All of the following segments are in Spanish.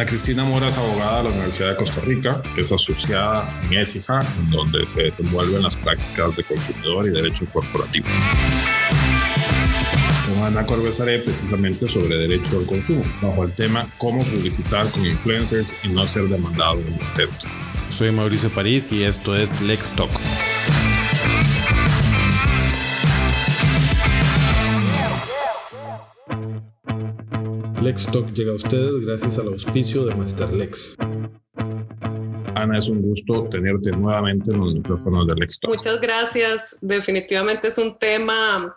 Ana Cristina Mora es abogada de la Universidad de Costa Rica, es asociada en ESIJA, donde se desenvuelven las prácticas de consumidor y derecho corporativo. Con Ana conversaré precisamente sobre derecho al consumo, bajo el tema cómo publicitar con influencers y no ser demandado en el intento. Soy Mauricio París y esto es Lex Talk. Lex Talk llega a ustedes gracias al auspicio de Master Lex. Ana, es un gusto tenerte nuevamente en los micrófonos de Lex Talk. Muchas gracias. Definitivamente es un tema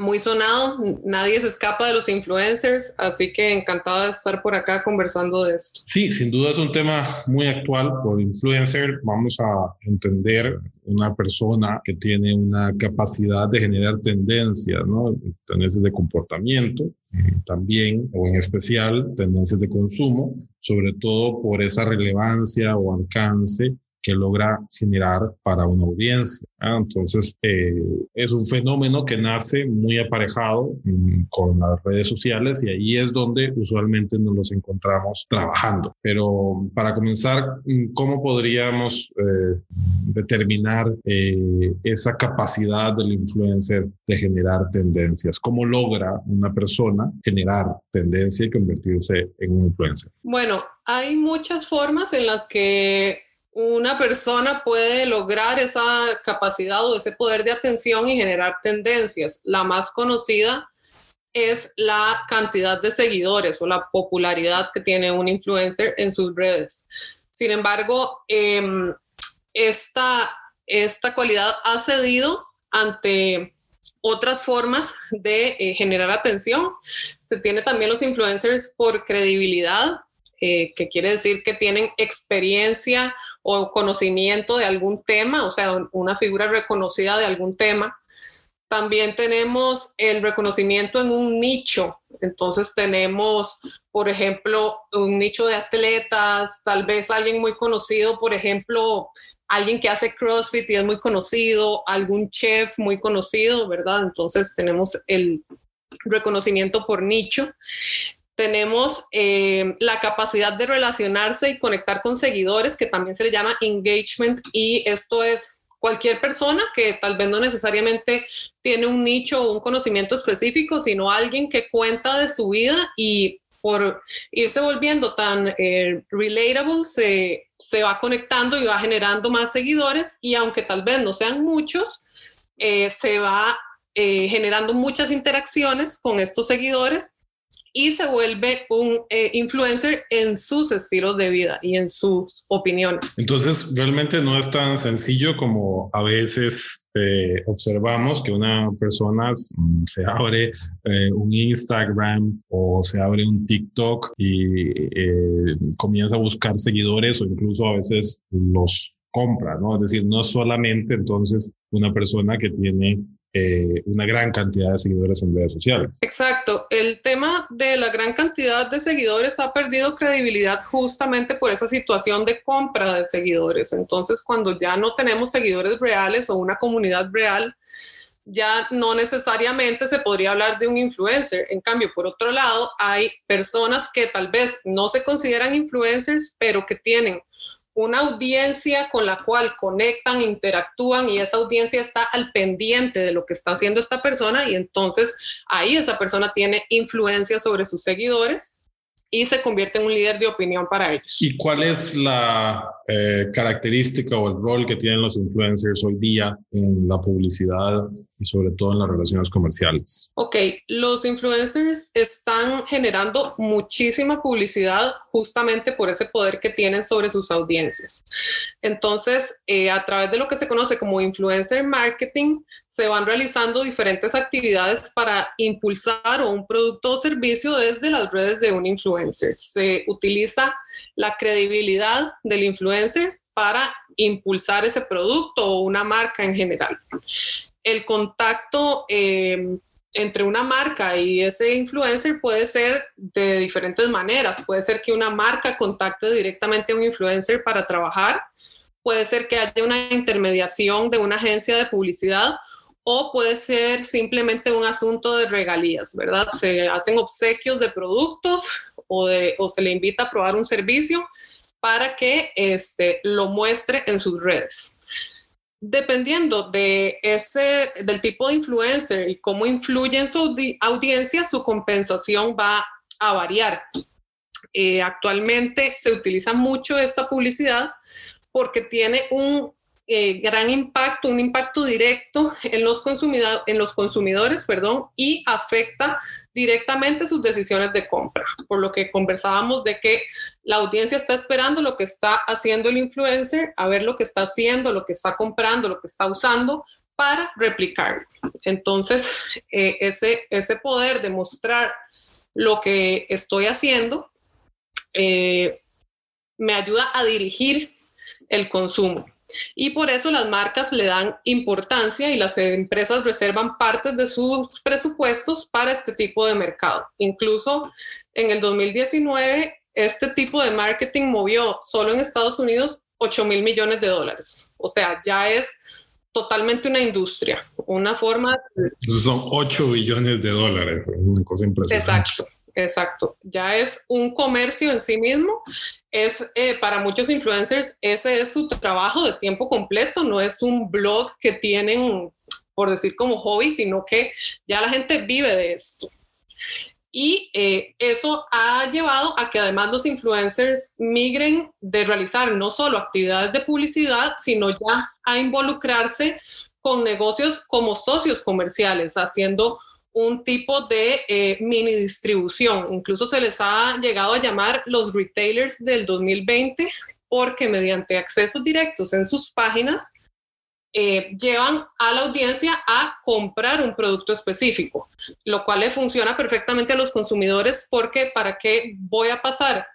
muy sonado, nadie se escapa de los influencers, así que encantada de estar por acá conversando de esto. Sí, sin duda es un tema muy actual. Por influencer vamos a entender una persona que tiene una capacidad de generar tendencias, ¿no? Tendencias de comportamiento, también, o en especial, tendencias de consumo, sobre todo por esa relevancia o alcance que logra generar para una audiencia. Entonces, eh, es un fenómeno que nace muy aparejado mm, con las redes sociales y ahí es donde usualmente nos los encontramos trabajando. Pero para comenzar, mm, ¿cómo podríamos eh, determinar eh, esa capacidad del influencer de generar tendencias? ¿Cómo logra una persona generar tendencia y convertirse en un influencer? Bueno, hay muchas formas en las que una persona puede lograr esa capacidad o ese poder de atención y generar tendencias. La más conocida es la cantidad de seguidores o la popularidad que tiene un influencer en sus redes. Sin embargo, em, esta, esta cualidad ha cedido ante otras formas de eh, generar atención. Se tiene también los influencers por credibilidad, eh, que quiere decir que tienen experiencia o conocimiento de algún tema, o sea, una figura reconocida de algún tema. También tenemos el reconocimiento en un nicho. Entonces tenemos, por ejemplo, un nicho de atletas, tal vez alguien muy conocido, por ejemplo, alguien que hace CrossFit y es muy conocido, algún chef muy conocido, ¿verdad? Entonces tenemos el reconocimiento por nicho tenemos eh, la capacidad de relacionarse y conectar con seguidores, que también se le llama engagement, y esto es cualquier persona que tal vez no necesariamente tiene un nicho o un conocimiento específico, sino alguien que cuenta de su vida y por irse volviendo tan eh, relatable, se, se, va conectando y va generando más seguidores y aunque tal vez no sean muchos, eh, se va generando muchas interacciones con estos seguidores y se vuelve un eh, influencer en sus estilos de vida y en sus opiniones. Entonces, realmente no es tan sencillo como a veces eh, observamos que una persona mm, se abre eh, un Instagram o se abre un TikTok y comienza a buscar seguidores o incluso a veces los compra, ¿no? Es decir, no solamente entonces una persona que tiene eh, una gran cantidad de seguidores en redes sociales. Exacto. El tema de la gran cantidad de seguidores ha perdido credibilidad justamente por esa situación de compra de seguidores. Entonces, cuando ya no tenemos seguidores reales o una comunidad real, ya no necesariamente se podría hablar de un influencer. En cambio, por otro lado, hay personas que tal vez no se consideran influencers, pero que tienen una audiencia con la cual conectan, interactúan y esa audiencia está al pendiente de lo que está haciendo esta persona y entonces ahí esa persona tiene influencia sobre sus seguidores y se convierte en un líder de opinión para ellos. ¿Y cuál es la eh, característica o el rol que tienen los influencers hoy día en la publicidad y sobre todo en las relaciones comerciales? Ok, los influencers están generando muchísima publicidad justamente por ese poder que tienen sobre sus audiencias. Entonces, eh, a través de lo que se conoce como influencer marketing, se van realizando diferentes actividades para impulsar un producto o servicio desde las redes de un influencer. Se utiliza la credibilidad del influencer para impulsar ese producto o una marca en general el contacto em, entre una marca y ese influencer puede ser de diferentes maneras. Puede ser que una marca contacte directamente a un influencer para trabajar, puede ser que haya una intermediación de una agencia de publicidad o puede ser simplemente un asunto de regalías, ¿verdad? Se hacen obsequios de productos o, se le invita a probar un servicio para que este, lo muestre en sus redes. Dependiendo de ese, del tipo de influencer y cómo influye en su audiencia, su compensación va a variar. Eh, actualmente se utiliza mucho esta publicidad porque tiene un eh, gran impacto, un impacto directo en los, en los consumidores perdón, y afecta directamente sus decisiones de compra. Por lo que conversábamos de que la audiencia está esperando lo que está haciendo el influencer, a ver lo que está haciendo, lo que está comprando, lo que está usando para replicar. Entonces, eh, ese, ese poder de mostrar lo que estoy haciendo eh, me ayuda a dirigir el consumo. Y por eso las marcas le dan importancia y las empresas reservan partes de sus presupuestos para este tipo de mercado. Incluso en el 2019, este tipo de marketing movió solo en Estados Unidos 8 mil millones de dólares. O sea, ya es totalmente una industria, una forma... Son 8 billones de dólares, una cosa impresionante. Exacto. Exacto, ya es un comercio en sí mismo. Es eh, para muchos influencers, ese es su trabajo de tiempo completo, no es un blog que tienen, por decir, como hobby, sino que ya la gente vive de esto. Y eh, eso ha llevado a que además los influencers migren de realizar no solo actividades de publicidad, sino ya a involucrarse con negocios como socios comerciales, haciendo un tipo de eh, mini distribución. Incluso se les ha llegado a llamar los retailers del 2020 porque mediante accesos directos en sus páginas eh, llevan a la audiencia a comprar un producto específico, lo cual le funciona perfectamente a los consumidores porque para qué voy a pasar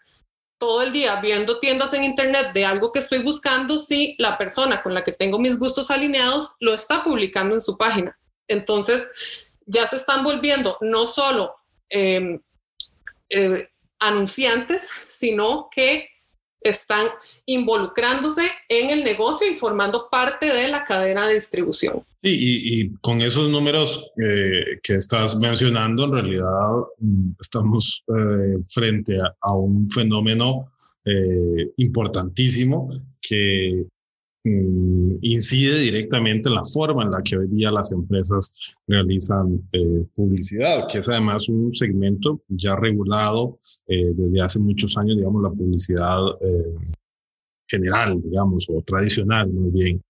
todo el día viendo tiendas en internet de algo que estoy buscando si la persona con la que tengo mis gustos alineados lo está publicando en su página. Entonces, ya se están volviendo no solo em, eh, anunciantes, sino que están involucrándose en el negocio y formando parte de la cadena de distribución. Sí, y, con esos números eh, que estás mencionando, en realidad mm, estamos eh, frente a, un fenómeno importantísimo que Mm, incide directamente en la forma en la que hoy día las empresas realizan eh, publicidad, que es además un segmento ya regulado eh, desde hace muchos años, digamos, la publicidad eh, general, digamos, o tradicional, muy bien.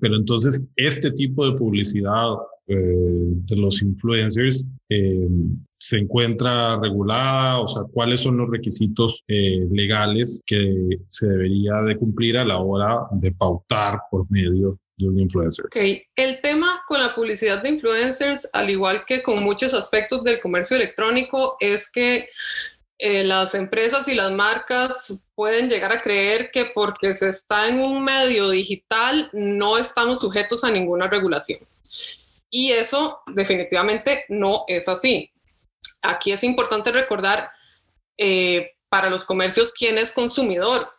pero entonces, este tipo de publicidad de los influencers se encuentra regulada? O sea, ¿cuáles son los requisitos eh, legales que se debería de cumplir a la hora de pautar por medio de un influencer? Ok, el tema con la publicidad de influencers, al igual que con muchos aspectos del comercio electrónico, es que eh, las empresas y las marcas pueden llegar a creer que porque se está en un medio digital no estamos sujetos a ninguna regulación. Y eso definitivamente no es así. Aquí es importante recordar eh, para los comercios quién es consumidor.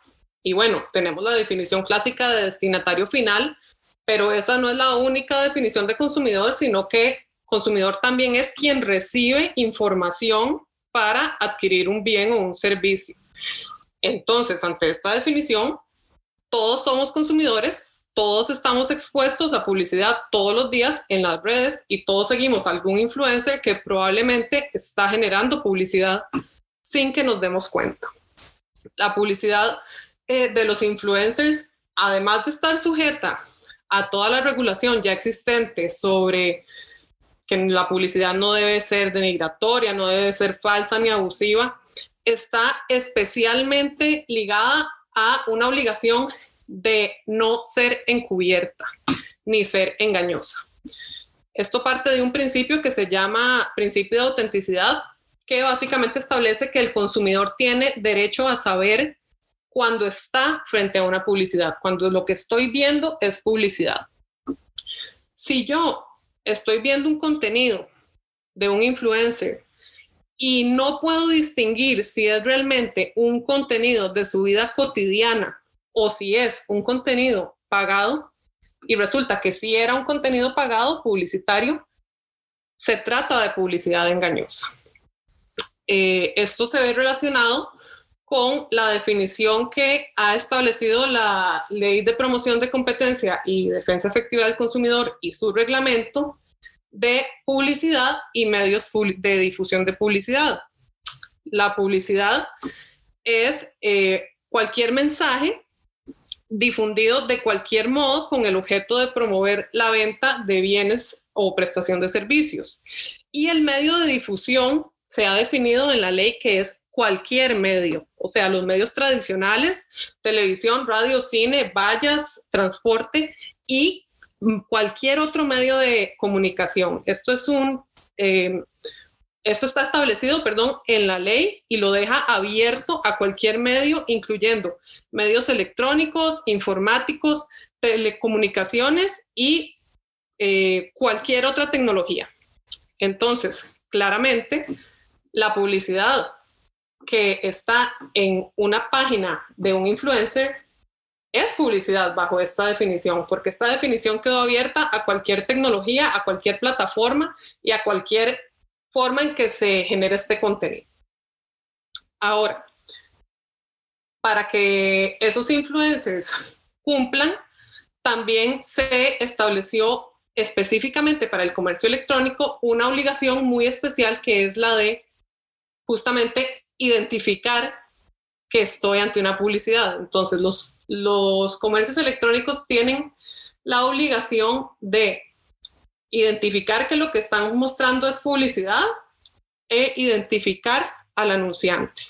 Y bueno, tenemos la definición clásica de destinatario final, pero esa no es la única definición de consumidor, sino que consumidor también es quien recibe información para adquirir un bien o un servicio. Entonces, ante esta definición, todos somos consumidores todos estamos expuestos a publicidad todos los días en las redes y todos seguimos algún influencer que probablemente está generando publicidad sin que nos demos cuenta. La publicidad eh, de los influencers, además de estar sujeta a toda la regulación ya existente sobre que la publicidad no debe ser denigratoria, no debe ser falsa ni abusiva, está especialmente ligada a una obligación de no ser encubierta ni ser engañosa. Esto parte de un principio que se llama principio de autenticidad, que básicamente establece que el consumidor tiene derecho a saber cuando está frente a una publicidad, cuando lo que estoy viendo es publicidad. Si yo estoy viendo un contenido de un influencer y no puedo distinguir si es realmente un contenido de su vida cotidiana o si es un contenido pagado y resulta que si era un contenido pagado publicitario, se trata de publicidad engañosa. eh, esto se ve relacionado con la definición que ha establecido la Ley de Promoción de Competencia y Defensa Efectiva del Consumidor y su reglamento de publicidad y medios de difusión de publicidad. La publicidad es eh, cualquier mensaje difundido de cualquier modo con el objeto de promover la venta de bienes o prestación de servicios. Y el medio de difusión se ha definido en la ley que es cualquier medio, o sea, los medios tradicionales, televisión, radio, cine, vallas, transporte y cualquier otro medio de comunicación. Esto es un eh, esto está establecido, perdón, en la ley y lo deja abierto a cualquier medio, incluyendo medios electrónicos, informáticos, telecomunicaciones y eh, cualquier otra tecnología. Entonces, claramente, la publicidad que está en una página de un influencer es publicidad bajo esta definición, porque esta definición quedó abierta a cualquier tecnología, a cualquier plataforma y a cualquier forma en que se genera este contenido. Ahora, para que esos influencers cumplan, también se estableció específicamente para el comercio electrónico una obligación muy especial que es la de justamente identificar que estoy ante una publicidad. Entonces, los, los comercios electrónicos tienen la obligación de identificar que lo que están mostrando es publicidad e identificar al anunciante.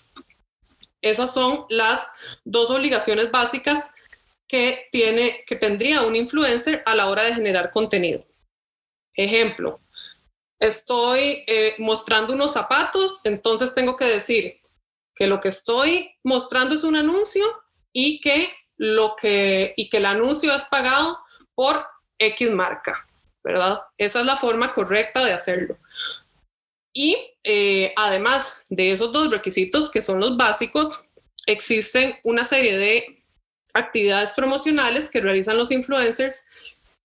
Esas son las dos obligaciones básicas que, tiene, que tendría un influencer a la hora de generar contenido. Ejemplo, estoy eh, mostrando unos zapatos, entonces tengo que decir que lo que estoy mostrando es un anuncio y que, lo que, y que el anuncio es pagado por X marca. ¿Verdad? Esa es la forma correcta de hacerlo. Y eh, además de esos dos requisitos que son los básicos, existen una serie de actividades promocionales que realizan los influencers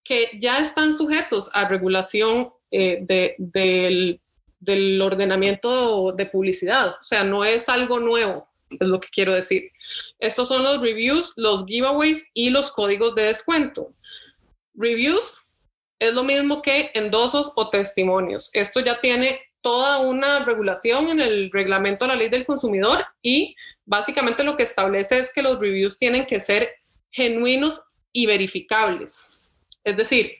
que ya están sujetos a regulación eh, del, del ordenamiento de publicidad. O sea, no es algo nuevo, es lo que quiero decir. Estos son los reviews, los giveaways y los códigos de descuento. Reviews es lo mismo que endosos o testimonios. Esto ya tiene toda una regulación en el reglamento de la ley del consumidor y básicamente lo que establece es que los reviews tienen que ser genuinos y verificables. Es decir,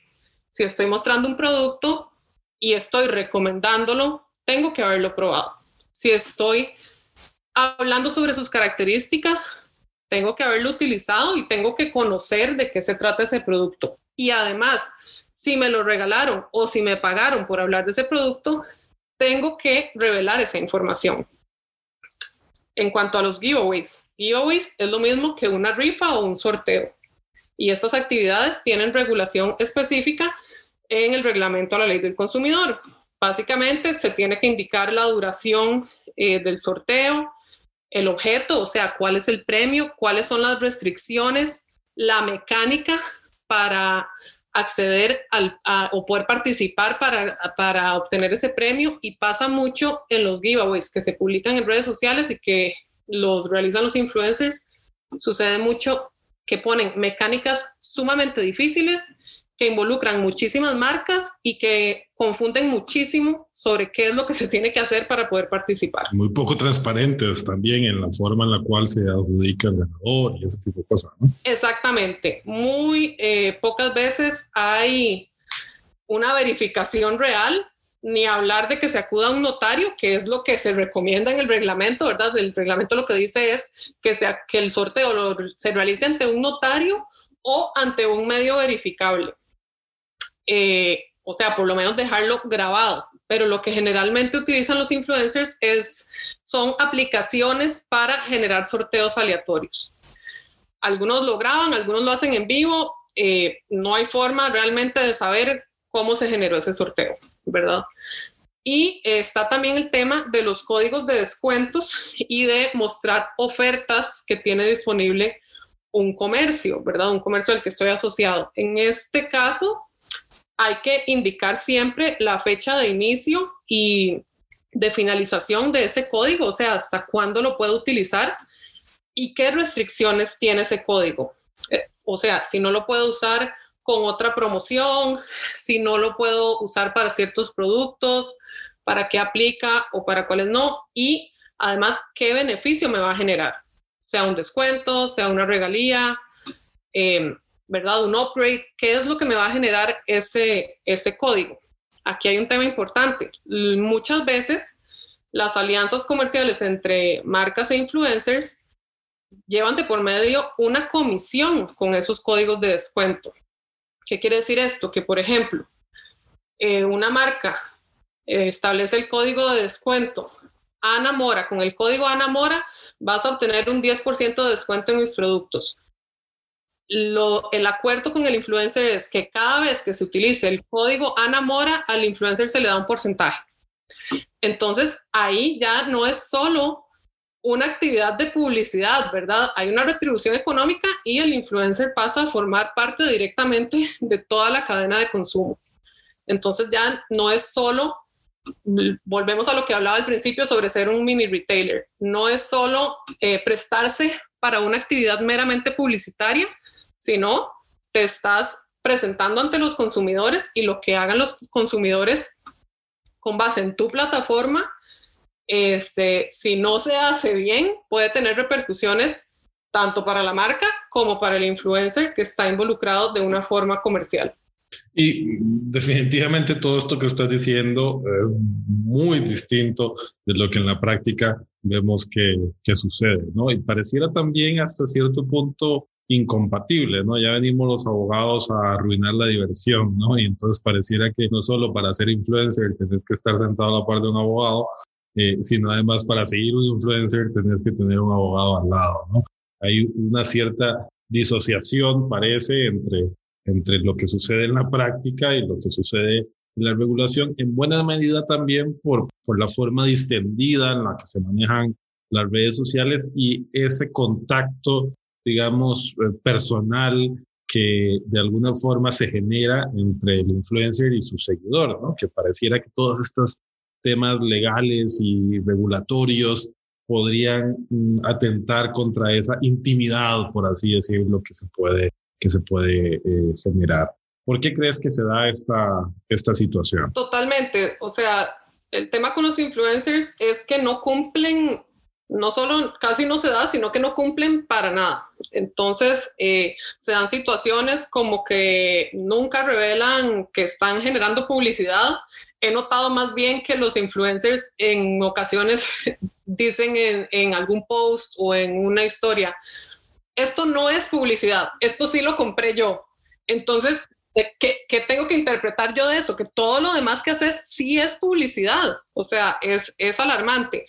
si estoy mostrando un producto y estoy recomendándolo, tengo que haberlo probado. Si estoy hablando sobre sus características, tengo que haberlo utilizado y tengo que conocer de qué se trata ese producto. Y además, si me lo regalaron o si me pagaron por hablar de ese producto, tengo que revelar esa información. En cuanto a los giveaways, giveaways es lo mismo que una rifa o un sorteo. Y estas actividades tienen regulación específica en el reglamento a la ley del consumidor. Básicamente se tiene que indicar la duración eh, del sorteo, el objeto, o sea, cuál es el premio, cuáles son las restricciones, la mecánica para acceder al, o poder participar para, para obtener ese premio y pasa mucho en los giveaways que se publican en redes sociales y que los realizan los influencers. Sucede mucho que ponen mecánicas sumamente difíciles que involucran muchísimas marcas y que confunden muchísimo sobre qué es lo que se tiene que hacer para poder participar. Muy poco transparentes también en la forma en la cual se adjudica el ganador y ese tipo de cosas. Exactamente. Muy eh, pocas veces hay una verificación real, ni hablar de que se acuda a un notario, que es lo que se recomienda en el reglamento, ¿verdad? El reglamento lo que dice es que, sea, que el sorteo se realice ante un notario o ante un medio verificable. Eh, o sea, por lo menos dejarlo grabado. Pero lo que generalmente utilizan los influencers es, son aplicaciones para generar sorteos aleatorios. Algunos lo graban, algunos lo hacen en vivo. Eh, no hay forma realmente de saber cómo se generó ese sorteo, ¿verdad? Y está también el tema de los códigos de descuentos y de mostrar ofertas que tiene disponible un comercio, ¿verdad? Un comercio al que estoy asociado. En este caso, hay que indicar siempre la fecha de inicio y de finalización de ese código, o sea, hasta cuándo lo puedo utilizar y qué restricciones tiene ese código. Eh, o sea, si no lo puedo usar con otra promoción, si no lo puedo usar para ciertos productos, para qué aplica o para cuáles no, y además qué beneficio me va a generar, sea un descuento, sea una regalía, em, ¿verdad? Un upgrade, qué es lo que me va a generar ese, ese código. Aquí hay un tema importante. Muchas veces las alianzas comerciales entre marcas e influencers llevan de por medio una comisión con esos códigos de descuento. ¿Qué quiere decir esto? Que, por ejemplo, eh, una marca eh, establece el código de descuento Ana Mora. Con el código Ana Mora vas a obtener un 10% de descuento en mis productos. Lo, el acuerdo con el influencer es que cada vez que se utilice el código Ana Mora, al influencer se le da un porcentaje. Entonces, ahí ya no es solo una actividad de publicidad, ¿verdad? Hay una retribución económica y el influencer pasa a formar parte directamente de toda la cadena de consumo. Entonces ya no es solo, volvemos a lo que hablaba al principio sobre ser un mini retailer, no es solo eh, prestarse para una actividad meramente publicitaria, sino te estás presentando ante los consumidores y lo que hagan los consumidores con base en tu plataforma este, si no se hace bien, puede tener repercusiones tanto para la marca como para el influencer que está involucrado de una forma comercial. Y definitivamente todo esto que estás diciendo es muy distinto de lo que en la práctica vemos que, que sucede, ¿no? Y pareciera también hasta cierto punto incompatible, ¿no? Ya venimos los abogados a arruinar la diversión, ¿no? Y entonces pareciera que no solo para ser influencer tenés que estar sentado a la par de un abogado, eh, sino además para seguir un influencer tenés que tener un abogado al lado, ¿no? Hay una cierta disociación, parece, entre, entre lo que sucede en la práctica y lo que sucede en la regulación, en buena medida también por, por la forma distendida en la que se manejan las redes sociales y ese contacto, digamos, eh, personal que de alguna forma se genera entre el influencer y su seguidor, ¿no? Que pareciera que todas estas temas legales y regulatorios podrían mm, atentar contra esa intimidad, por así decirlo, que se puede, que se puede eh, generar. ¿Por qué crees que se da esta, esta situación? Totalmente. O sea, el tema con los influencers es que no cumplen no solo casi no se da, sino que no cumplen para nada. Entonces, eh, se dan situaciones como que nunca revelan que están generando publicidad. He notado más bien que los influencers en ocasiones dicen en, en algún post o en una historia, esto no es publicidad, esto sí lo compré yo. Entonces, ¿Qué, ¿qué, tengo que interpretar yo de eso? Que todo lo demás que haces sí es publicidad, o sea, es, es alarmante.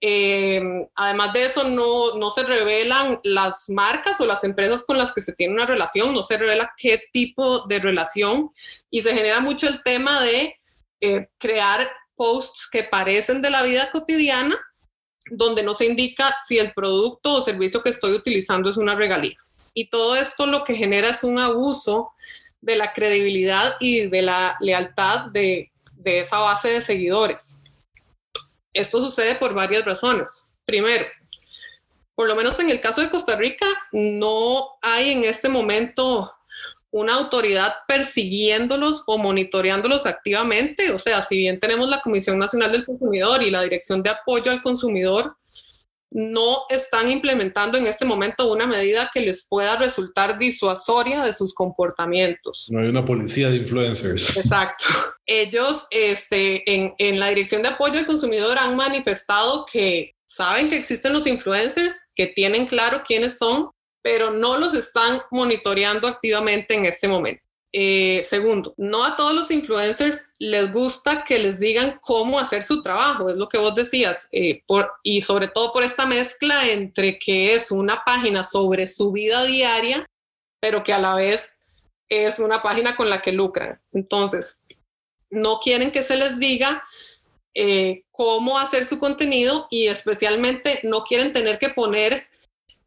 Eh, además de eso, no, no se revelan las marcas o las empresas con las que se tiene una relación, no se revela qué tipo de relación y se genera mucho el tema de eh, crear posts que parecen de la vida cotidiana, donde no se indica si el producto o servicio que estoy utilizando es una regalía. Y todo esto lo que genera es un abuso de la credibilidad y de la lealtad de, esa base de seguidores. Esto sucede por varias razones. Primero, por lo menos en el caso de Costa Rica, no hay en este momento una autoridad persiguiéndolos o monitoreándolos activamente. O sea, si bien tenemos la Comisión Nacional del Consumidor y la Dirección de Apoyo al Consumidor, no están implementando en este momento una medida que les pueda resultar disuasoria de sus comportamientos. No hay una policía de influencers. Exacto. Ellos este, en, en la Dirección de Apoyo al Consumidor han manifestado que saben que existen los influencers, que tienen claro quiénes son, pero no los están monitoreando activamente en este momento. Eh, segundo, no a todos los influencers les gusta que les digan cómo hacer su trabajo, es lo que vos decías, eh, y sobre todo por esta mezcla entre que es una página sobre su vida diaria, pero que a la vez es una página con la que lucran. Entonces, no quieren que se les diga eh, cómo hacer su contenido y especialmente no quieren tener que poner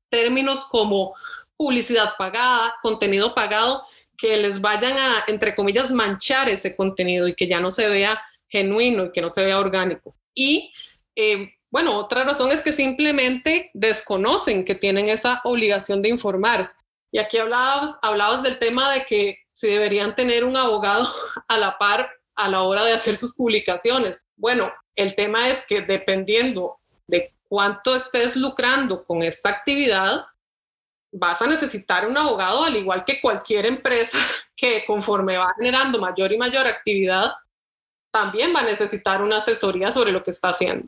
términos como publicidad pagada, contenido pagado, que les vayan a, entre comillas, manchar ese contenido y que ya no se vea genuino y que no se vea orgánico. y eh, bueno, otra razón es que simplemente desconocen que tienen esa obligación de informar. Y aquí hablabas, hablabas del tema de que si deberían tener un abogado a la par a la hora de hacer sus publicaciones. Bueno, el tema es que dependiendo de cuánto estés lucrando con esta actividad, vas a necesitar un abogado, al igual que cualquier empresa que conforme va generando mayor y mayor actividad, también va a necesitar una asesoría sobre lo que está haciendo.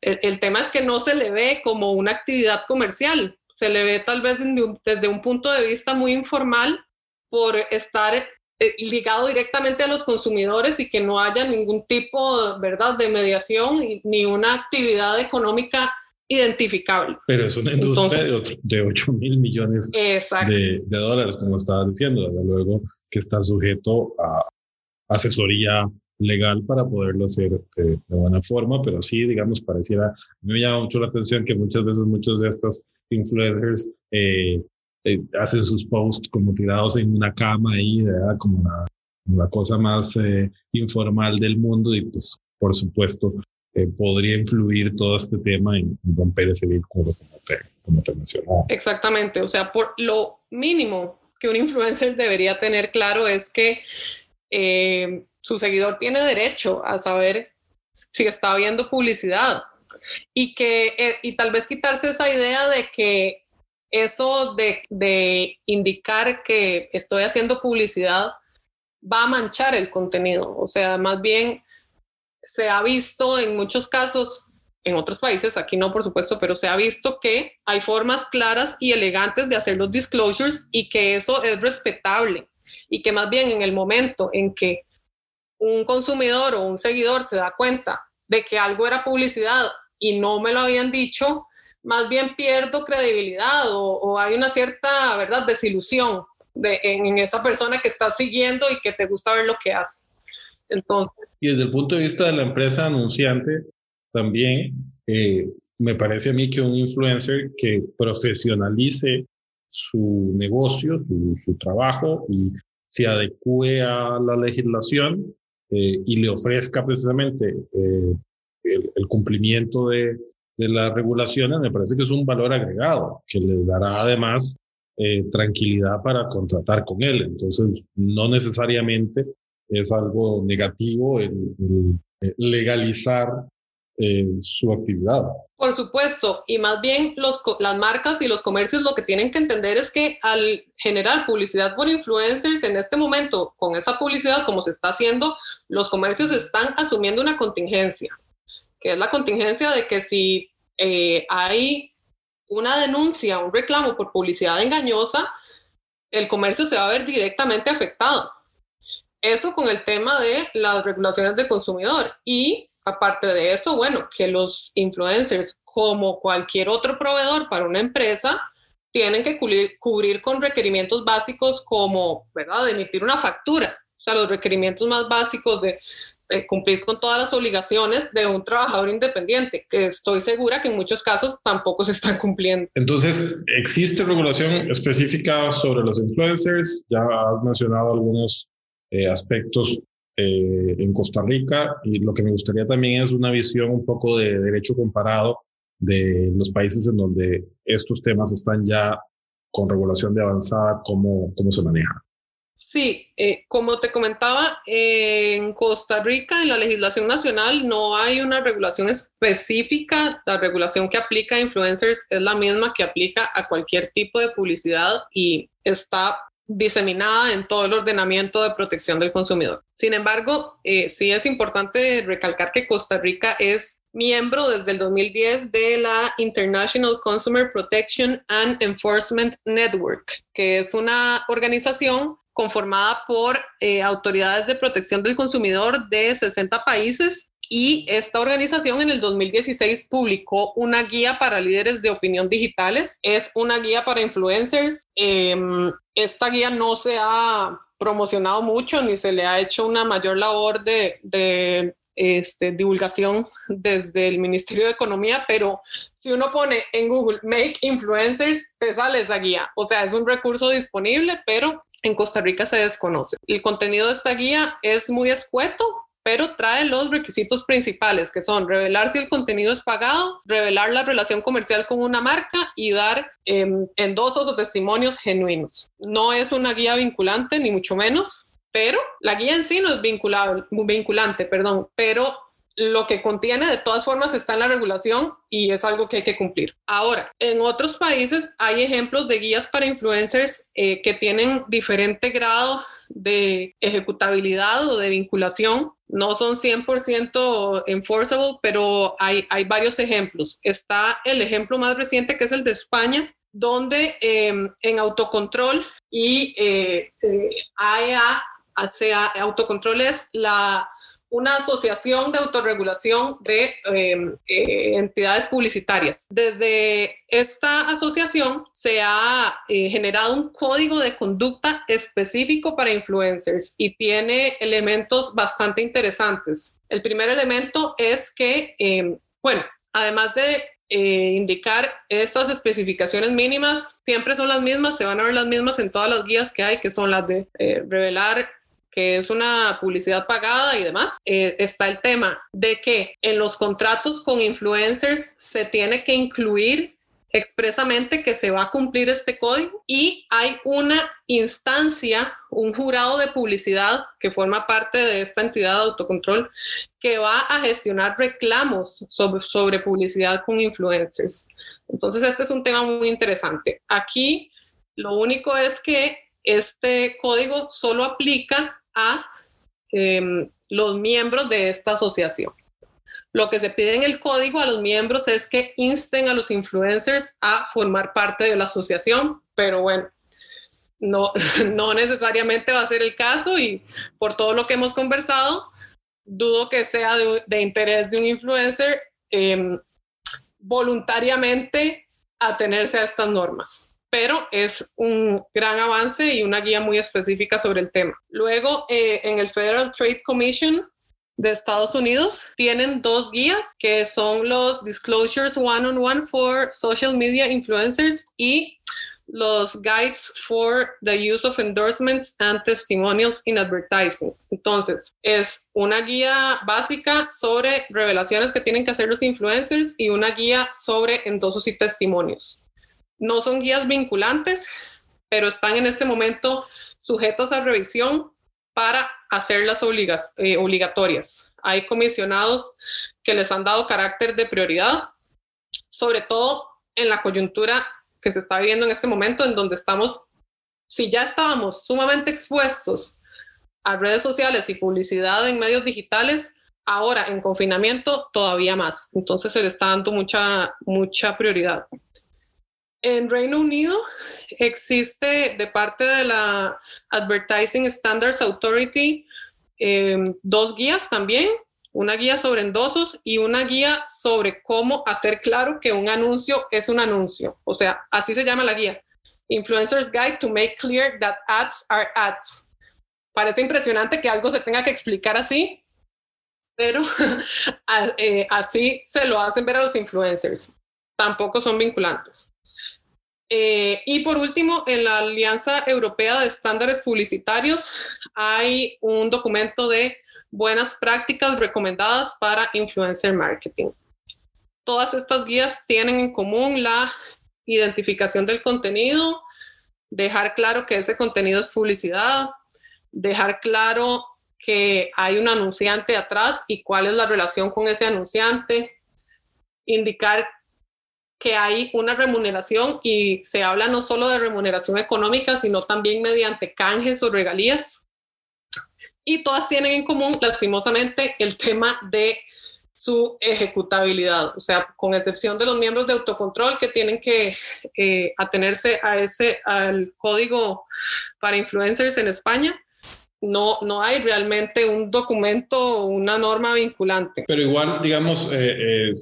El, tema es que no se le ve como una actividad comercial, se le ve tal vez desde un, punto de vista muy informal por estar eh, ligado directamente a los consumidores y que no haya ningún tipo, ¿verdad?, de mediación ni una actividad económica identificable. Pero es una industria de, 8 mil millones de, de, dólares, como estabas diciendo, desde luego que está sujeto a asesoría legal para poderlo hacer de, buena forma, pero sí, digamos, pareciera, a mí me llama mucho la atención que muchas veces muchos de estos influencers eh, eh, hacen sus posts como tirados en una cama ahí, ¿verdad? como la, cosa más eh, informal del mundo y pues por supuesto podría influir todo este tema en, romper ese vínculo como te, como te mencionaba. Exactamente, o sea, por lo mínimo que un influencer debería tener claro es que su seguidor tiene derecho a saber si está viendo publicidad y que eh, y tal vez quitarse esa idea de que eso de, de, indicar que estoy haciendo publicidad va a manchar el contenido. O sea, más bien se ha visto en muchos casos, en otros países, aquí no por supuesto, pero se ha visto que hay formas claras y elegantes de hacer los disclosures y que eso es respetable y que más bien en el momento en que un consumidor o un seguidor se da cuenta de que algo era publicidad y no me lo habían dicho, más bien pierdo credibilidad o, hay una cierta, ¿verdad?, desilusión de, en, esa persona que está siguiendo y que te gusta ver lo que hace. Entonces, y desde el punto de vista de la empresa anunciante, también eh, me parece a mí que un influencer que profesionalice su negocio, su, su trabajo y se adecue a la legislación, eh, y le ofrezca precisamente eh, el, cumplimiento de, de, las regulaciones, me parece que es un valor agregado que le dará además eh, tranquilidad para contratar con él. Entonces, no necesariamente es algo negativo el legalizar su actividad. Por supuesto, y más bien los, las marcas y los comercios lo que tienen que entender es que al generar publicidad por influencers en este momento, con esa publicidad como se está haciendo, los comercios están asumiendo una contingencia, que es la contingencia de que si eh, hay una denuncia, un reclamo por publicidad engañosa, el comercio se va a ver directamente afectado. Eso con el tema de las regulaciones de consumidor y Aparte de eso, bueno, que los influencers, como cualquier otro proveedor para una empresa, tienen que cubrir, con requerimientos básicos como, ¿verdad?, de emitir una factura. O sea, los requerimientos más básicos de, cumplir con todas las obligaciones de un trabajador independiente, que estoy segura que en muchos casos tampoco se están cumpliendo. Entonces, ¿existe regulación específica sobre los influencers? Ya has mencionado algunos eh, aspectos eh, en Costa Rica y lo que me gustaría también es una visión un poco de derecho comparado de los países en donde estos temas están ya con regulación de avanzada, cómo, cómo se maneja. Sí, eh, como te comentaba, en Costa Rica, en la legislación nacional, no hay una regulación específica. La regulación que aplica a influencers es la misma que aplica a cualquier tipo de publicidad y está diseminada en todo el ordenamiento de protección del consumidor. Sin embargo, eh, sí es importante recalcar que Costa Rica es miembro desde el 2010 de la International Consumer Protection and Enforcement Network, que es una organización conformada por eh, autoridades de protección del consumidor de 60 países y esta organización en el 2016 publicó una guía para líderes de opinión digitales. Es una guía para influencers. Em, esta guía no se ha promocionado mucho ni se le ha hecho una mayor labor de, este, divulgación desde el Ministerio de Economía, pero si uno pone en Google Make Influencers, te sale esa guía. O sea, es un recurso disponible, pero en Costa Rica se desconoce. El contenido de esta guía es muy escueto, pero trae los requisitos principales, que son revelar si el contenido es pagado, revelar la relación comercial con una marca y dar em, endosos o testimonios genuinos. No es una guía vinculante, ni mucho menos, pero la guía en sí no es vinculante, perdón, pero lo que contiene de todas formas está en la regulación y es algo que hay que cumplir. Ahora, en otros países hay ejemplos de guías para influencers eh, que tienen diferente grado de ejecutabilidad o de vinculación. No son 100% enforceable, pero hay, hay varios ejemplos. Está el ejemplo más reciente que es el de España, donde em, en autocontrol y eh, eh, AEA, autocontrol es la una asociación de autorregulación de em, eh, entidades publicitarias. Desde esta asociación se ha eh, generado un código de conducta específico para influencers y tiene elementos bastante interesantes. El primer elemento es que, em, bueno, además de eh, indicar esas especificaciones mínimas, siempre son las mismas, se van a ver las mismas en todas las guías que hay, que son las de revelar que es una publicidad pagada y demás, eh, está el tema de que en los contratos con influencers se tiene que incluir expresamente que se va a cumplir este código y hay una instancia, un jurado de publicidad que forma parte de esta entidad de autocontrol que va a gestionar reclamos sobre, sobre publicidad con influencers. Entonces, este es un tema muy interesante. Aquí lo único es que este código solo aplica a em, los miembros de esta asociación. Lo que se pide en el código a los miembros es que insten a los influencers a formar parte de la asociación, pero bueno, no, no necesariamente va a ser el caso y por todo lo que hemos conversado, dudo que sea de, interés de un influencer em, voluntariamente atenerse a estas normas pero es un gran avance y una guía muy específica sobre el tema. Luego, eh, en el Federal Trade Commission de Estados Unidos tienen dos guías que son los Disclosures One-on-One for Social Media Influencers y los Guides for the Use of Endorsements and Testimonials in Advertising. Entonces, es una guía básica sobre revelaciones que tienen que hacer los influencers y una guía sobre endosos y testimonios. No son guías vinculantes, pero están en este momento sujetos a revisión para hacerlas eh, obligatorias. Hay comisionados que les han dado carácter de prioridad, sobre todo en la coyuntura que se está viviendo en este momento, en donde estamos, si ya estábamos sumamente expuestos a redes sociales y publicidad en medios digitales, ahora en confinamiento todavía más. Entonces se le está dando mucha, mucha prioridad. En Reino Unido existe de parte de la Advertising Standards Authority em, dos guías también, una guía sobre endosos y una guía sobre cómo hacer claro que un anuncio es un anuncio. O sea, así se llama la guía. Influencer's Guide to Make Clear That Ads Are Ads. Parece impresionante que algo se tenga que explicar así, pero eh, así se lo hacen ver a los influencers. Tampoco son vinculantes. Eh, y por último, en la Alianza Europea de Estándares Publicitarios hay un documento de buenas prácticas recomendadas para influencer marketing. Todas estas guías tienen en común la identificación del contenido, dejar claro que ese contenido es publicidad, dejar claro que hay un anunciante atrás y cuál es la relación con ese anunciante, indicar que hay una remuneración y se habla no solo de remuneración económica, sino también mediante canjes o regalías. Y todas tienen en común, lastimosamente, el tema de su ejecutabilidad, o sea, con excepción de los miembros de autocontrol que tienen que eh, atenerse a ese, al código para influencers en España, no, no hay realmente un documento, una norma vinculante. Pero igual, digamos, eh,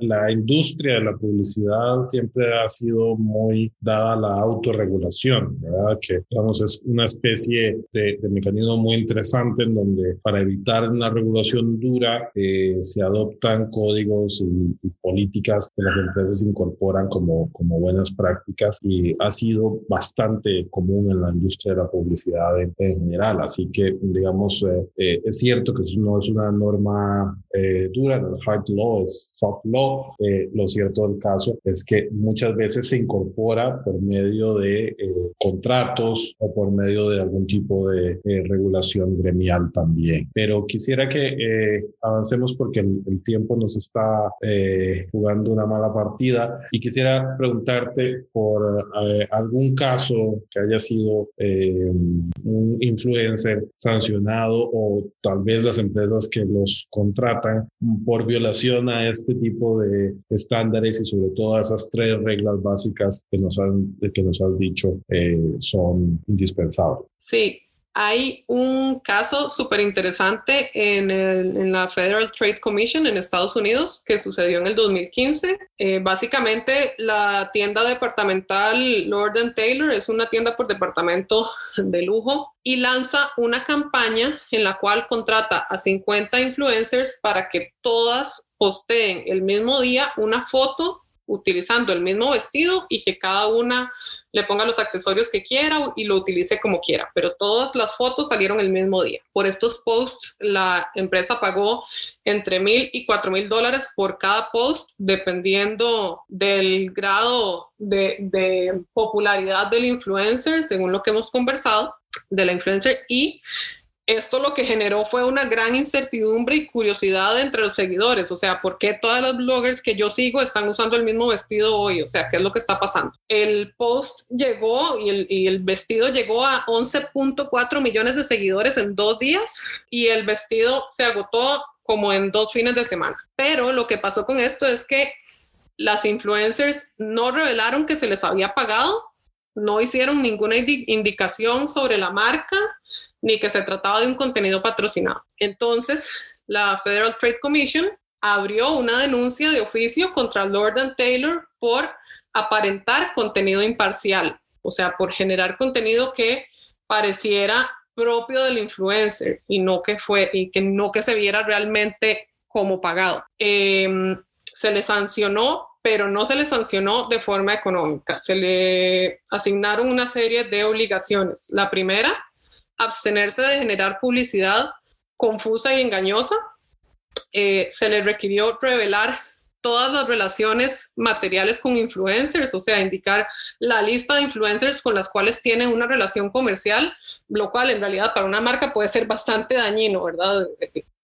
la, industria de la publicidad siempre ha sido muy dada a la autorregulación, ¿verdad? Que, digamos, es una especie de, mecanismo muy interesante en donde para evitar una regulación dura eh, se adoptan códigos y, políticas que las empresas incorporan como, como buenas prácticas y ha sido bastante común en la industria de la publicidad en general. Así que, digamos, es cierto que no es una norma dura, el hard law es soft law. lo cierto del caso es que muchas veces se incorpora por medio de contratos o por medio de algún tipo de regulación gremial también. Pero quisiera que avancemos porque el, tiempo nos está jugando una mala partida y quisiera preguntarte por algún caso que haya sido eh, un influencer sancionado o tal vez las empresas que los contratan por violación a este tipo de estándares y sobre todo a esas tres reglas básicas que nos han, que nos has dicho eh, son indispensables. Sí, hay un caso súper interesante en, la Federal Trade Commission en Estados Unidos que sucedió en el 2015. Eh, básicamente, la tienda departamental Lord Taylor es una tienda por departamento de lujo y lanza una campaña en la cual contrata a 50 influencers para que todas posteen el mismo día una foto utilizando el mismo vestido y que cada una le ponga los accesorios que quiera y lo utilice como quiera, pero todas las fotos salieron el mismo día. Por estos posts, la empresa pagó entre mil y cuatro mil dólares por cada post, dependiendo del grado de, popularidad del influencer, según lo que hemos conversado de la influencer y esto lo que generó fue una gran incertidumbre y curiosidad entre los seguidores. O sea, ¿por qué todas las bloggers que yo sigo están usando el mismo vestido hoy? O sea, ¿qué es lo que está pasando? El post llegó y el, y el vestido llegó a 11.4 millones de seguidores en dos días y el vestido se agotó como en dos fines de semana. Pero lo que pasó con esto es que las influencers no revelaron que se les había pagado, no hicieron ninguna indicación sobre la marca ni que se trataba de un contenido patrocinado. Entonces, la Federal Trade Commission abrió una denuncia de oficio contra Lord Taylor por aparentar contenido imparcial, o sea, por generar contenido que pareciera propio del influencer y no que fue y que no que se viera realmente como pagado. Em, se le sancionó, pero no se le sancionó de forma económica. Se le asignaron una serie de obligaciones. La primera abstenerse de generar publicidad confusa y engañosa. Eh, se le requirió revelar todas las relaciones materiales con influencers, o sea, indicar la lista de influencers con las cuales tiene una relación comercial, lo cual en realidad para una marca puede ser bastante dañino, ¿verdad?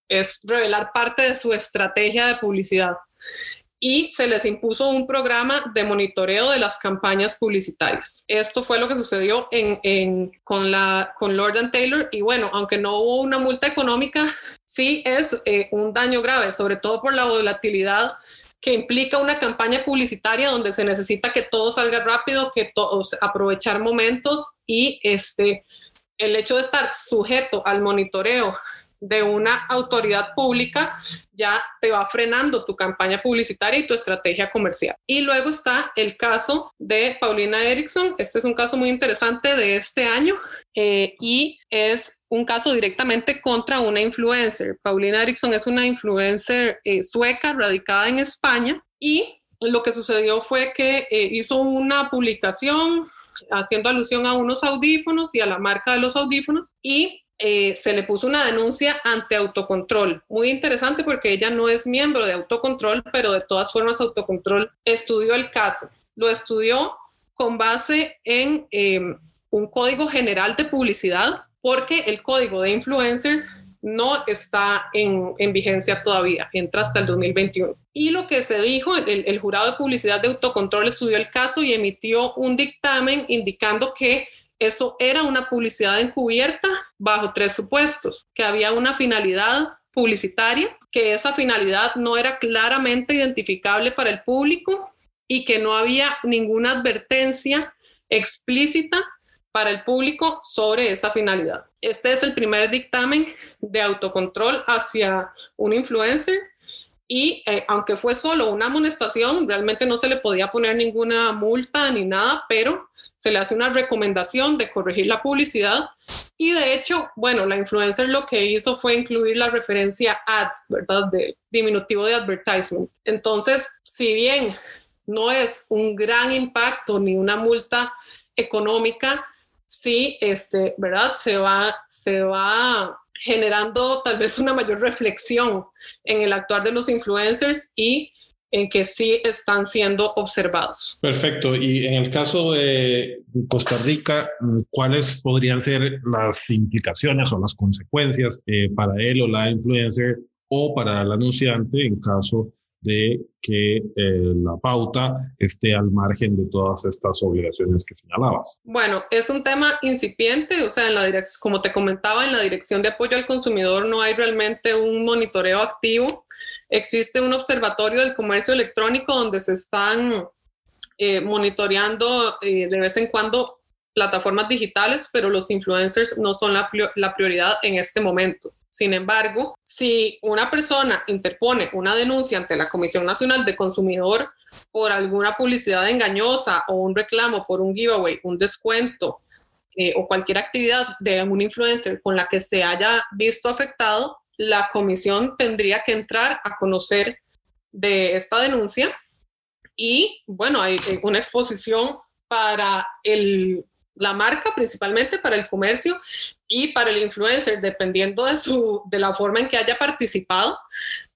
Es revelar parte de su estrategia de publicidad y se les impuso un programa de monitoreo de las campañas publicitarias. Esto fue lo que sucedió con, Lord Taylor y bueno, aunque no hubo una multa económica, sí es eh, un daño grave, sobre todo por la volatilidad que implica una campaña publicitaria donde se necesita que todo salga rápido, que todos aprovechar momentos y este el hecho de estar sujeto al monitoreo de una autoridad pública ya te va frenando tu campaña publicitaria y tu estrategia comercial. Y luego está el caso de Paulina Erickson. Este es un caso muy interesante de este año eh, y es un caso directamente contra una influencer. Paulina Erickson es una influencer eh, sueca radicada en España y lo que sucedió fue que eh, hizo una publicación haciendo alusión a unos audífonos y a la marca de los audífonos y eh, se le puso una denuncia ante autocontrol. Muy interesante porque ella no es miembro de autocontrol, pero de todas formas autocontrol estudió el caso. Lo estudió con base en em, un código general de publicidad porque el código de influencers no está en, vigencia todavía, entra hasta el 2021. Y lo que se dijo, el, el jurado de publicidad de autocontrol estudió el caso y emitió un dictamen indicando que eso era una publicidad encubierta bajo tres supuestos, que había una finalidad publicitaria, que esa finalidad no era claramente identificable para el público y que no había ninguna advertencia explícita para el público sobre esa finalidad. Este es el primer dictamen de autocontrol hacia un influencer y eh, aunque fue solo una amonestación, realmente no se le podía poner ninguna multa ni nada, pero se le hace una recomendación de corregir la publicidad. Y de hecho, bueno, la influencer lo que hizo fue incluir la referencia ad, ¿verdad? De diminutivo de advertisement. Entonces, si bien no es un gran impacto ni una multa económica, sí, este, ¿verdad? Se va, se va generando tal vez una mayor reflexión en el actuar de los influencers y en que sí están siendo observados. Perfecto. Y en el caso de Costa Rica, ¿cuáles podrían ser las implicaciones o las consecuencias eh, para él o la influencer o para el anunciante en caso de que eh, la pauta esté al margen de todas estas obligaciones que señalabas. Bueno, es un tema incipiente, o sea, en la como te comentaba, en la Dirección de Apoyo al Consumidor no hay realmente un monitoreo activo. Existe un observatorio del comercio electrónico donde se están eh, monitoreando eh, de vez en cuando plataformas digitales, pero los influencers no son la, la prioridad en este momento. Sin embargo, si una persona interpone una denuncia ante la Comisión Nacional de Consumidor por alguna publicidad engañosa o un reclamo por un giveaway, un descuento eh, o cualquier actividad de algún influencer con la que se haya visto afectado, la comisión tendría que entrar a conocer de esta denuncia y bueno, hay una exposición para el la marca principalmente para el comercio y para el influencer, dependiendo de, su, de la forma en que haya participado.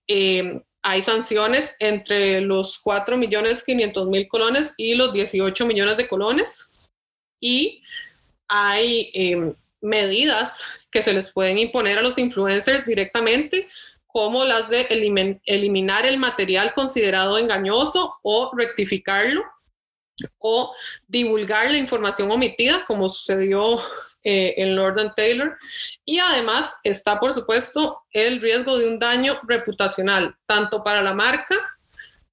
Eh, hay sanciones entre los 4 millones 500 mil colones y los 18 millones de colones. Y hay em, medidas que se les pueden imponer a los influencers directamente, como las de eliminar el material considerado engañoso o rectificarlo o divulgar la información omitida, como sucedió eh, en Lord Taylor. Y además está, por supuesto, el riesgo de un daño reputacional, tanto para la marca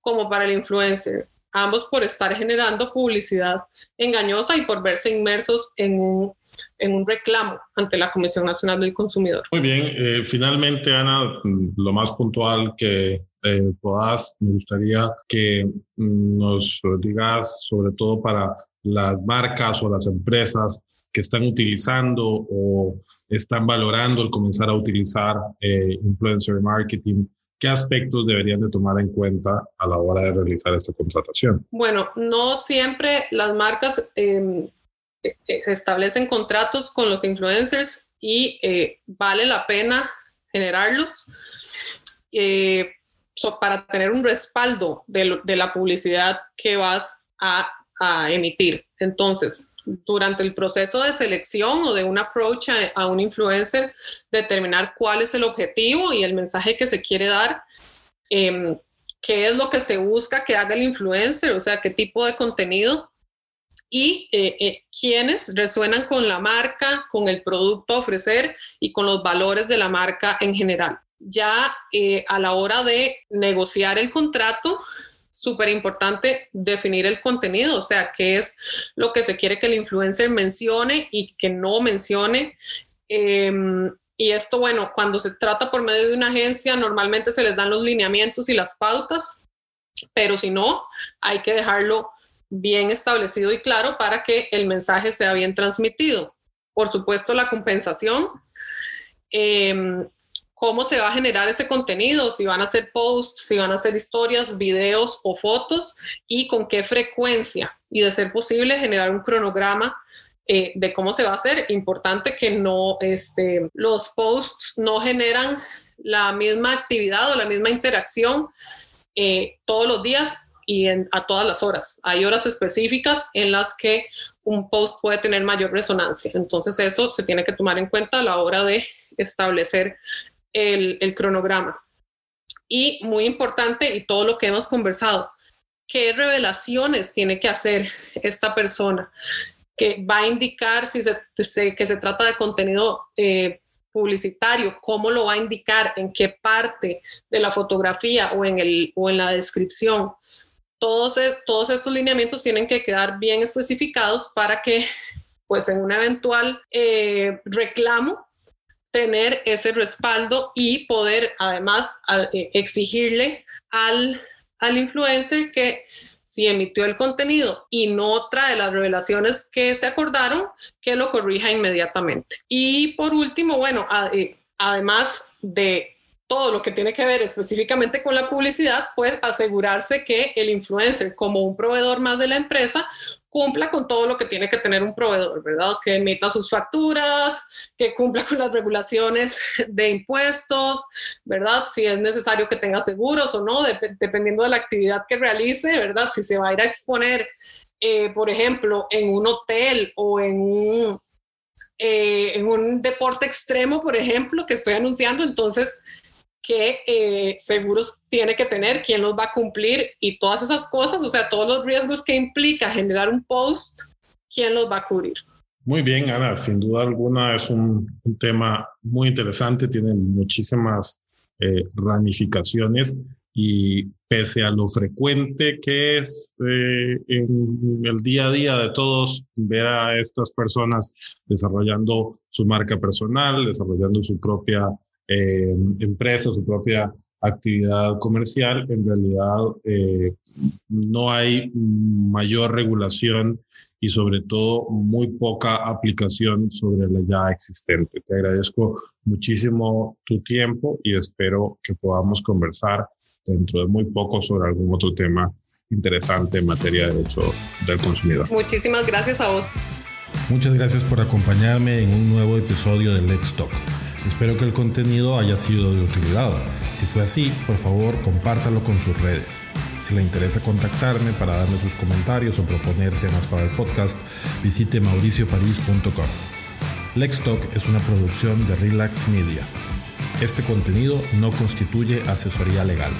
como para el influencer, ambos por estar generando publicidad engañosa y por verse inmersos en un, en un reclamo ante la Comisión Nacional del Consumidor. Muy bien, eh, finalmente, Ana, lo más puntual que eh, puedas, me gustaría que nos digas, sobre todo para las marcas o las empresas que están utilizando o están valorando el comenzar a utilizar eh, influencer marketing, ¿qué aspectos deberían de tomar en cuenta a la hora de realizar esta contratación? Bueno, no siempre las marcas em, e, e, establecen contratos con los influencers y eh, vale la pena generarlos. Eh, para tener un respaldo de, la publicidad que vas a, emitir. Entonces, durante el proceso de selección o de un approach a, un influencer, determinar cuál es el objetivo y el mensaje que se quiere dar, em, qué es lo que se busca que haga el influencer, o sea, qué tipo de contenido y eh, eh, quiénes resuenan con la marca, con el producto a ofrecer y con los valores de la marca en general. Ya eh, a la hora de negociar el contrato, súper importante definir el contenido, o sea, qué es lo que se quiere que el influencer mencione y que no mencione. Em, y esto, bueno, cuando se trata por medio de una agencia, normalmente se les dan los lineamientos y las pautas, pero si no, hay que dejarlo bien establecido y claro para que el mensaje sea bien transmitido. Por supuesto, la compensación. Eh, cómo se va a generar ese contenido, si van a hacer posts, si van a hacer historias, videos o fotos y con qué frecuencia. Y de ser posible, generar un cronograma eh, de cómo se va a hacer. Importante que no, este, los posts no generan la misma actividad o la misma interacción eh, todos los días y a todas las horas. Hay horas específicas en las que un post puede tener mayor resonancia. Entonces eso se tiene que tomar en cuenta a la hora de establecer el, cronograma. Y muy importante, y todo lo que hemos conversado, qué revelaciones tiene que hacer esta persona, que va a indicar si se, que se trata de contenido eh, publicitario, cómo lo va a indicar, en qué parte de la fotografía o en, el, o en la descripción. Todos, e, todos estos lineamientos tienen que quedar bien especificados para que, pues en un eventual eh, reclamo, tener ese respaldo y poder además eh, exigirle al, al influencer que si emitió el contenido y no trae las revelaciones que se acordaron, que lo corrija inmediatamente. Y por último, bueno, eh, además de todo lo que tiene que ver específicamente con la publicidad, pues asegurarse que el influencer como un proveedor más de la empresa cumpla con todo lo que tiene que tener un proveedor, ¿verdad? Que emita sus facturas, que cumpla con las regulaciones de impuestos, ¿verdad? Si es necesario que tenga seguros o no, dependiendo de la actividad que realice, ¿verdad? Si se va a ir a exponer, eh, por ejemplo, en un hotel o eh, en un deporte extremo, por ejemplo, que estoy anunciando, entonces qué eh, seguros tiene que tener, quién los va a cumplir y todas esas cosas, o sea, todos los riesgos que implica generar un post, quién los va a cubrir. Muy bien, Ana, sin duda alguna es un, tema muy interesante, tiene muchísimas eh, ramificaciones y pese a lo frecuente que es eh, en el día a día de todos ver a estas personas desarrollando su marca personal, desarrollando su propia eh, empresa, su propia actividad comercial, en realidad eh, no hay mayor regulación y sobre todo muy poca aplicación sobre la ya existente. Te agradezco muchísimo tu tiempo y espero que podamos conversar dentro de muy poco sobre algún otro tema interesante en materia de derecho del consumidor. Muchísimas gracias a vos. Muchas gracias por acompañarme en un nuevo episodio de Let's Talk. Espero que el contenido haya sido de utilidad. Si fue así, por favor, compártalo con sus redes. Si le interesa contactarme para darme sus comentarios o proponer temas para el podcast, visite mauricioparis.com. Talk es una producción de Relax Media. Este contenido no constituye asesoría legal.